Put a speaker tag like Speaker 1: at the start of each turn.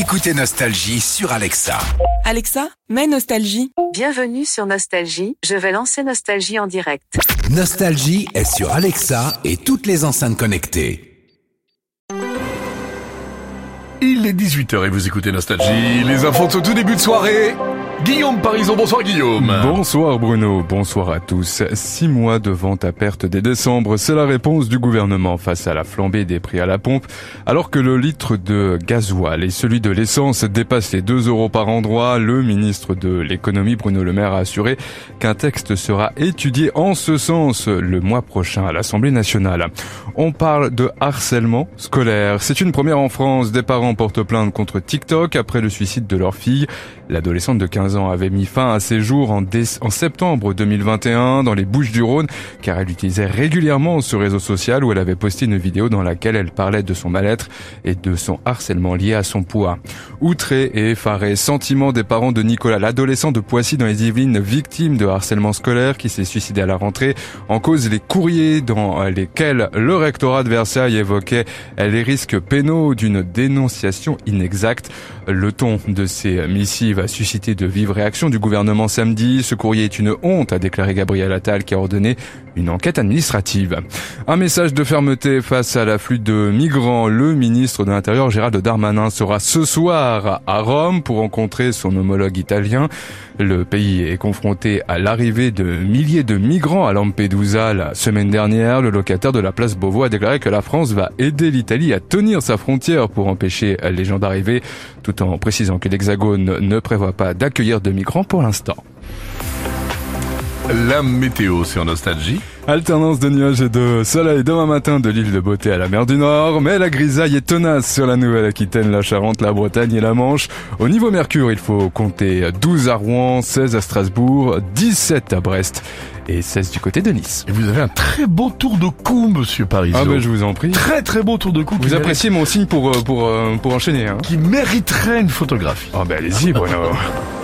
Speaker 1: Écoutez Nostalgie sur Alexa.
Speaker 2: Alexa, mets Nostalgie.
Speaker 3: Bienvenue sur Nostalgie, je vais lancer Nostalgie en direct.
Speaker 1: Nostalgie est sur Alexa et toutes les enceintes connectées.
Speaker 4: Il est 18h et vous écoutez Nostalgie. Les infos au tout début de soirée. Guillaume Parison, bonsoir Guillaume.
Speaker 5: Bonsoir Bruno, bonsoir à tous. Six mois de vente à perte dès décembre, c'est la réponse du gouvernement face à la flambée des prix à la pompe, alors que le litre de gasoil et celui de l'essence dépassent les 2 euros par endroit. Le ministre de l'économie Bruno Le Maire a assuré qu'un texte sera étudié en ce sens le mois prochain à l'Assemblée nationale. On parle de harcèlement scolaire. C'est une première en France. Des parents portent plainte contre TikTok après le suicide de leur fille. L'adolescente de 15 ans avait mis fin à ses jours en, en septembre 2021 dans les Bouches du Rhône car elle utilisait régulièrement ce réseau social où elle avait posté une vidéo dans laquelle elle parlait de son mal-être et de son harcèlement lié à son poids. Outré et effaré, sentiment des parents de Nicolas, l'adolescent de Poissy dans les Yvelines, victime de harcèlement scolaire qui s'est suicidé à la rentrée, en cause les courriers dans lesquels le rectorat de Versailles évoquait les risques pénaux d'une dénonciation inexacte. Le ton de ces missives a suscité de vives réactions du gouvernement samedi. Ce courrier est une honte, a déclaré Gabriel Attal, qui a ordonné une enquête administrative. Un message de fermeté face à l'afflux de migrants. Le ministre de l'Intérieur, Gérald Darmanin, sera ce soir à Rome pour rencontrer son homologue italien. Le pays est confronté à l'arrivée de milliers de migrants à Lampedusa la semaine dernière. Le locataire de la place Beauvau a déclaré que la France va aider l'Italie à tenir sa frontière pour empêcher les gens d'arriver, tout en précisant que l'Hexagone ne prévoit pas d'accueillir de migrants pour l'instant.
Speaker 4: La météo sur Nostalgie.
Speaker 5: Alternance de nuages et de soleil demain matin de l'île de Beauté à la mer du Nord, mais la grisaille est tenace sur la Nouvelle-Aquitaine, la Charente, la Bretagne et la Manche. Au niveau Mercure, il faut compter 12 à Rouen, 16 à Strasbourg, 17 à Brest et 16 du côté de Nice.
Speaker 4: Et vous avez un très beau tour de cou, monsieur Paris.
Speaker 5: Ah ben je vous en prie.
Speaker 4: Très très beau tour de cou.
Speaker 5: Vous appréciez mon signe pour, pour, pour, pour enchaîner, hein
Speaker 4: Qui mériterait une photographie.
Speaker 5: Ah ben allez-y Bruno.